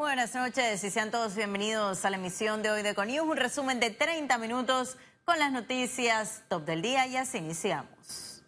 Buenas noches y sean todos bienvenidos a la emisión de hoy de Conius, un resumen de 30 minutos con las noticias top del día y así iniciamos.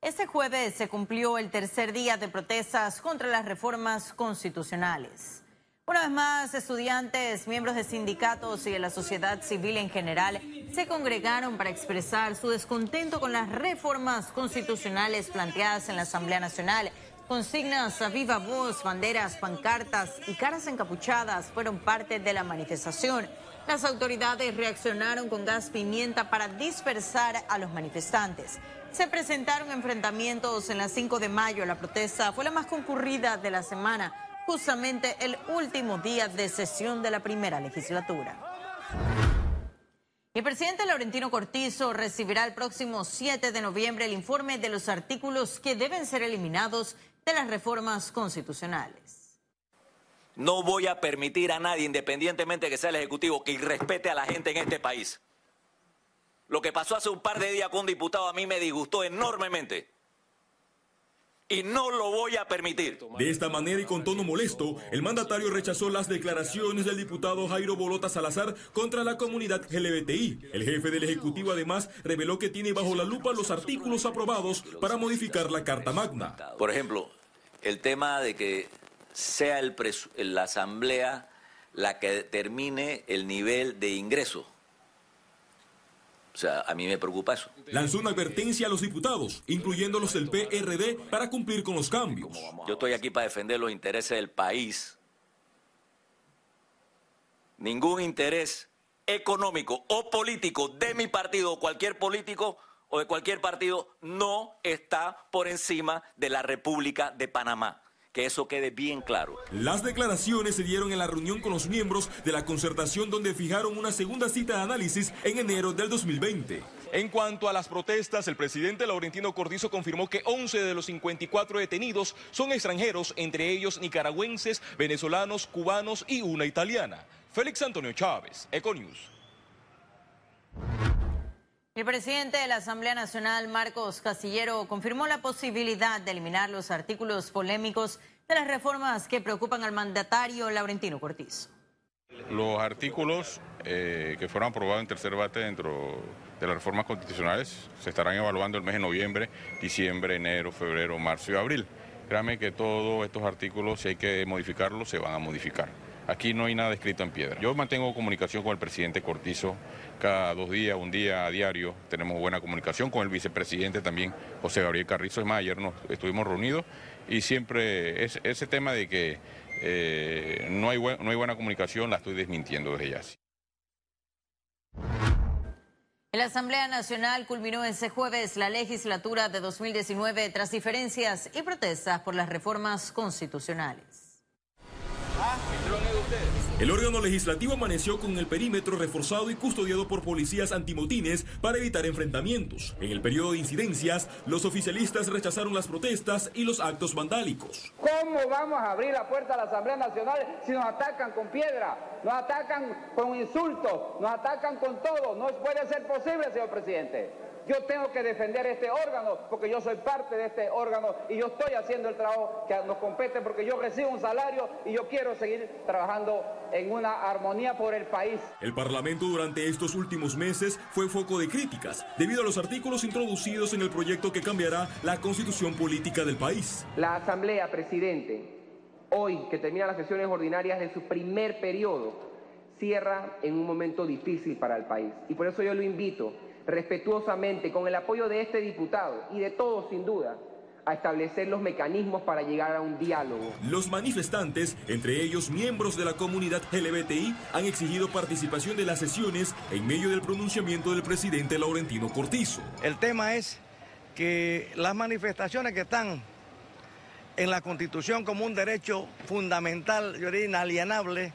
Este jueves se cumplió el tercer día de protestas contra las reformas constitucionales. Una vez más, estudiantes, miembros de sindicatos y de la sociedad civil en general se congregaron para expresar su descontento con las reformas constitucionales planteadas en la Asamblea Nacional Consignas a viva voz, banderas, pancartas y caras encapuchadas fueron parte de la manifestación. Las autoridades reaccionaron con gas pimienta para dispersar a los manifestantes. Se presentaron enfrentamientos en la 5 de mayo. La protesta fue la más concurrida de la semana, justamente el último día de sesión de la primera legislatura. El presidente Laurentino Cortizo recibirá el próximo 7 de noviembre el informe de los artículos que deben ser eliminados de las reformas constitucionales. No voy a permitir a nadie, independientemente de que sea el Ejecutivo, que irrespete a la gente en este país. Lo que pasó hace un par de días con un diputado a mí me disgustó enormemente y no lo voy a permitir. De esta manera y con tono molesto, el mandatario rechazó las declaraciones del diputado Jairo Bolota Salazar contra la comunidad LGBTI. El jefe del Ejecutivo además reveló que tiene bajo la lupa los artículos aprobados para modificar la Carta Magna. Por ejemplo, el tema de que sea el la Asamblea la que determine el nivel de ingreso o sea, a mí me preocupa eso. Lanzó una advertencia a los diputados, incluyendo los del PRD, para cumplir con los cambios. Yo estoy aquí para defender los intereses del país. Ningún interés económico o político de mi partido o cualquier político o de cualquier partido no está por encima de la República de Panamá que eso quede bien claro. Las declaraciones se dieron en la reunión con los miembros de la concertación donde fijaron una segunda cita de análisis en enero del 2020. En cuanto a las protestas, el presidente Laurentino Cordizo confirmó que 11 de los 54 detenidos son extranjeros, entre ellos nicaragüenses, venezolanos, cubanos y una italiana. Félix Antonio Chávez, Econius. El presidente de la Asamblea Nacional, Marcos Casillero, confirmó la posibilidad de eliminar los artículos polémicos de las reformas que preocupan al mandatario Laurentino Cortizo. Los artículos eh, que fueron aprobados en tercer debate dentro de las reformas constitucionales se estarán evaluando el mes de noviembre, diciembre, enero, febrero, marzo y abril. Créame que todos estos artículos, si hay que modificarlos, se van a modificar. Aquí no hay nada escrito en piedra. Yo mantengo comunicación con el presidente Cortizo cada dos días, un día a diario. Tenemos buena comunicación con el vicepresidente también, José Gabriel Carrizo. Es más, ayer nos estuvimos reunidos y siempre es, ese tema de que eh, no, hay no hay buena comunicación la estoy desmintiendo desde ya. La Asamblea Nacional culminó ese jueves la legislatura de 2019 tras diferencias y protestas por las reformas constitucionales. El órgano legislativo amaneció con el perímetro reforzado y custodiado por policías antimotines para evitar enfrentamientos. En el periodo de incidencias, los oficialistas rechazaron las protestas y los actos vandálicos. ¿Cómo vamos a abrir la puerta a la Asamblea Nacional si nos atacan con piedra, nos atacan con insultos, nos atacan con todo? No puede ser posible, señor presidente. Yo tengo que defender este órgano porque yo soy parte de este órgano y yo estoy haciendo el trabajo que nos compete porque yo recibo un salario y yo quiero seguir trabajando en una armonía por el país. El Parlamento durante estos últimos meses fue foco de críticas debido a los artículos introducidos en el proyecto que cambiará la constitución política del país. La Asamblea, presidente, hoy que termina las sesiones ordinarias de su primer periodo, cierra en un momento difícil para el país. Y por eso yo lo invito respetuosamente, con el apoyo de este diputado y de todos sin duda, a establecer los mecanismos para llegar a un diálogo. Los manifestantes, entre ellos miembros de la comunidad LGBTI, han exigido participación de las sesiones en medio del pronunciamiento del presidente Laurentino Cortizo. El tema es que las manifestaciones que están en la Constitución como un derecho fundamental, yo diría inalienable,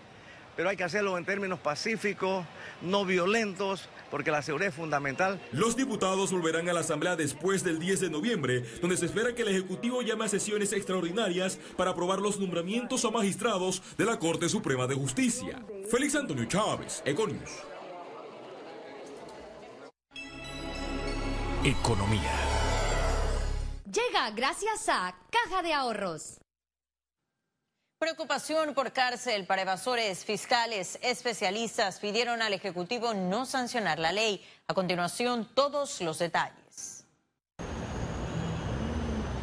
pero hay que hacerlo en términos pacíficos, no violentos, porque la seguridad es fundamental. Los diputados volverán a la Asamblea después del 10 de noviembre, donde se espera que el Ejecutivo llame a sesiones extraordinarias para aprobar los nombramientos a magistrados de la Corte Suprema de Justicia. Félix Antonio Chávez, Econius. Economía. Llega gracias a Caja de Ahorros. Preocupación por cárcel para evasores fiscales. Especialistas pidieron al Ejecutivo no sancionar la ley. A continuación, todos los detalles.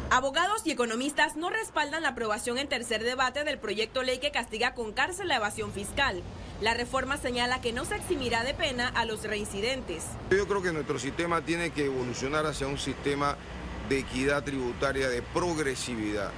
Abogados y economistas no respaldan la aprobación en tercer debate del proyecto ley que castiga con cárcel la evasión fiscal. La reforma señala que no se eximirá de pena a los reincidentes. Yo creo que nuestro sistema tiene que evolucionar hacia un sistema de equidad tributaria, de progresividad.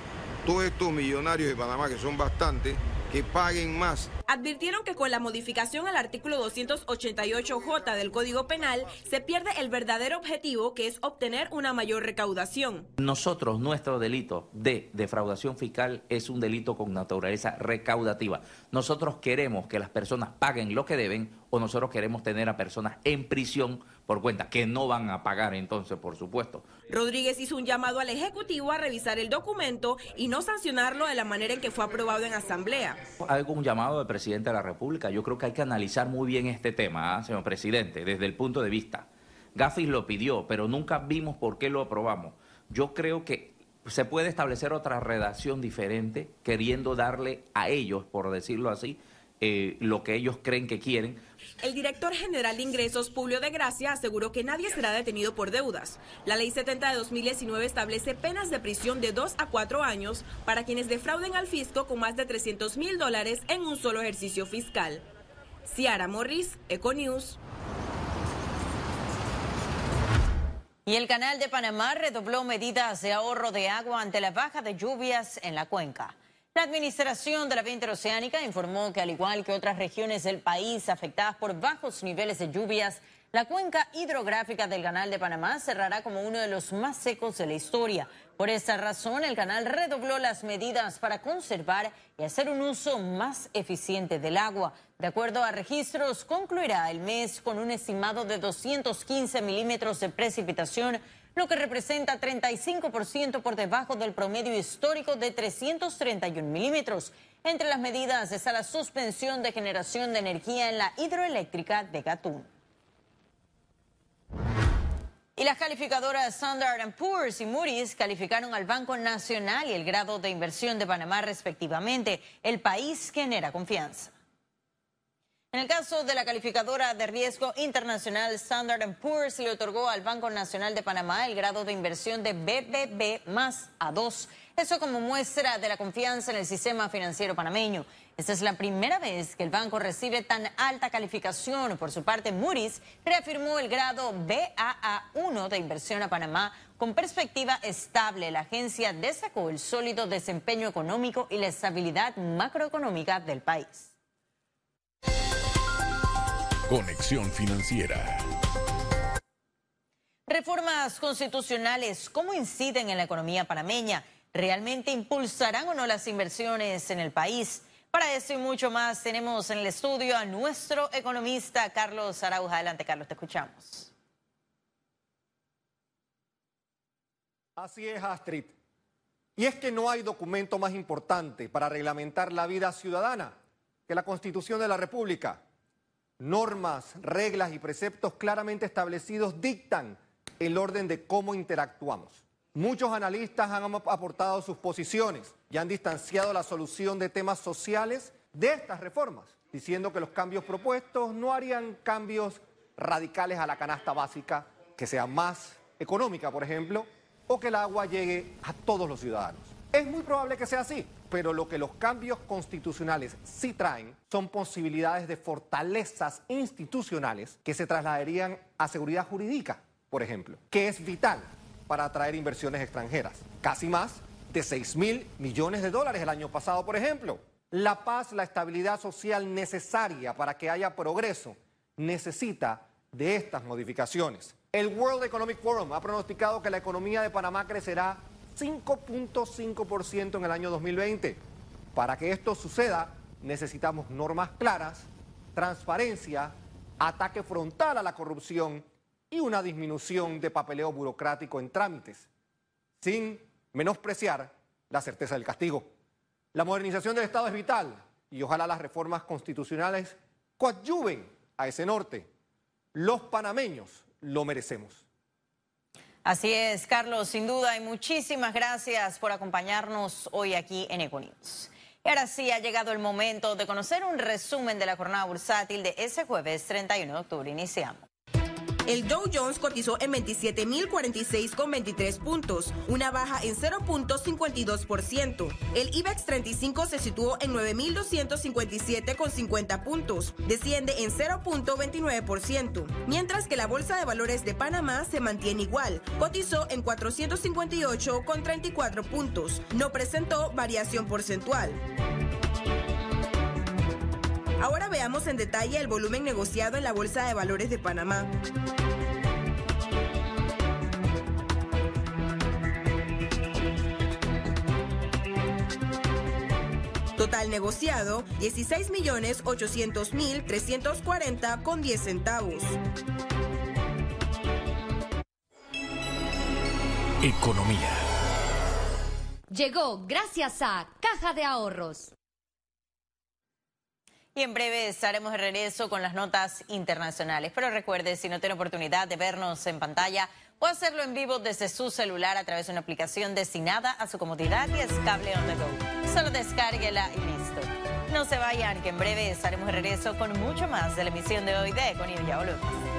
Todos estos millonarios de Panamá, que son bastantes, que paguen más. Advirtieron que con la modificación al artículo 288J del Código Penal se pierde el verdadero objetivo que es obtener una mayor recaudación. Nosotros, nuestro delito de defraudación fiscal es un delito con naturaleza recaudativa. Nosotros queremos que las personas paguen lo que deben o nosotros queremos tener a personas en prisión por cuenta, que no van a pagar entonces, por supuesto. Rodríguez hizo un llamado al Ejecutivo a revisar el documento y no sancionarlo de la manera en que fue aprobado en Asamblea. Hago un llamado al presidente de la República. Yo creo que hay que analizar muy bien este tema, ¿ah, señor presidente, desde el punto de vista. Gafis lo pidió, pero nunca vimos por qué lo aprobamos. Yo creo que se puede establecer otra redacción diferente, queriendo darle a ellos, por decirlo así, eh, lo que ellos creen que quieren. El director general de ingresos, Publio de Gracia, aseguró que nadie será detenido por deudas. La ley 70 de 2019 establece penas de prisión de 2 a 4 años para quienes defrauden al fisco con más de 300 mil dólares en un solo ejercicio fiscal. Ciara Morris, Econews. Y el canal de Panamá redobló medidas de ahorro de agua ante la baja de lluvias en la cuenca. La Administración de la Vía Interoceánica informó que al igual que otras regiones del país afectadas por bajos niveles de lluvias, la cuenca hidrográfica del Canal de Panamá cerrará como uno de los más secos de la historia. Por esa razón, el canal redobló las medidas para conservar y hacer un uso más eficiente del agua. De acuerdo a registros, concluirá el mes con un estimado de 215 milímetros de precipitación lo que representa 35% por debajo del promedio histórico de 331 milímetros. Entre las medidas está la suspensión de generación de energía en la hidroeléctrica de Gatún. Y las calificadoras Standard Poor's y Moody's calificaron al Banco Nacional y el grado de inversión de Panamá respectivamente. El país genera confianza. En el caso de la calificadora de riesgo internacional Standard Poor's le otorgó al Banco Nacional de Panamá el grado de inversión de BBB más A2. Eso como muestra de la confianza en el sistema financiero panameño. Esta es la primera vez que el banco recibe tan alta calificación. Por su parte, Moody's reafirmó el grado BAA1 de inversión a Panamá con perspectiva estable. La agencia destacó el sólido desempeño económico y la estabilidad macroeconómica del país. Conexión Financiera. Reformas constitucionales, ¿cómo inciden en la economía panameña? ¿Realmente impulsarán o no las inversiones en el país? Para eso y mucho más tenemos en el estudio a nuestro economista Carlos Arauja. Adelante, Carlos, te escuchamos. Así es, Astrid. Y es que no hay documento más importante para reglamentar la vida ciudadana que la Constitución de la República normas, reglas y preceptos claramente establecidos dictan el orden de cómo interactuamos. Muchos analistas han aportado sus posiciones y han distanciado la solución de temas sociales de estas reformas, diciendo que los cambios propuestos no harían cambios radicales a la canasta básica, que sea más económica, por ejemplo, o que el agua llegue a todos los ciudadanos. Es muy probable que sea así, pero lo que los cambios constitucionales sí traen son posibilidades de fortalezas institucionales que se trasladarían a seguridad jurídica, por ejemplo, que es vital para atraer inversiones extranjeras. Casi más de 6 mil millones de dólares el año pasado, por ejemplo. La paz, la estabilidad social necesaria para que haya progreso necesita de estas modificaciones. El World Economic Forum ha pronosticado que la economía de Panamá crecerá 5.5% en el año 2020. Para que esto suceda, necesitamos normas claras, transparencia, ataque frontal a la corrupción y una disminución de papeleo burocrático en trámites, sin menospreciar la certeza del castigo. La modernización del Estado es vital y ojalá las reformas constitucionales coadyuven a ese norte. Los panameños lo merecemos. Así es, Carlos, sin duda, y muchísimas gracias por acompañarnos hoy aquí en Econews. Y ahora sí ha llegado el momento de conocer un resumen de la jornada bursátil de ese jueves 31 de octubre. Iniciamos. El Dow Jones cotizó en 27.046,23 puntos, una baja en 0.52%. El IBEX 35 se situó en 9.257,50 puntos, desciende en 0.29%, mientras que la Bolsa de Valores de Panamá se mantiene igual, cotizó en 458,34 puntos, no presentó variación porcentual. Ahora veamos en detalle el volumen negociado en la Bolsa de Valores de Panamá. Total negociado, 16.800.340 con 10 centavos. Economía. Llegó gracias a Caja de Ahorros. Y en breve estaremos de regreso con las notas internacionales. Pero recuerde, si no tiene oportunidad de vernos en pantalla, puede hacerlo en vivo desde su celular a través de una aplicación destinada a su comodidad y es cable on the go. Solo descárguela y listo. No se vayan, que en breve estaremos de regreso con mucho más de la emisión de hoy de Econius. Ya volvemos.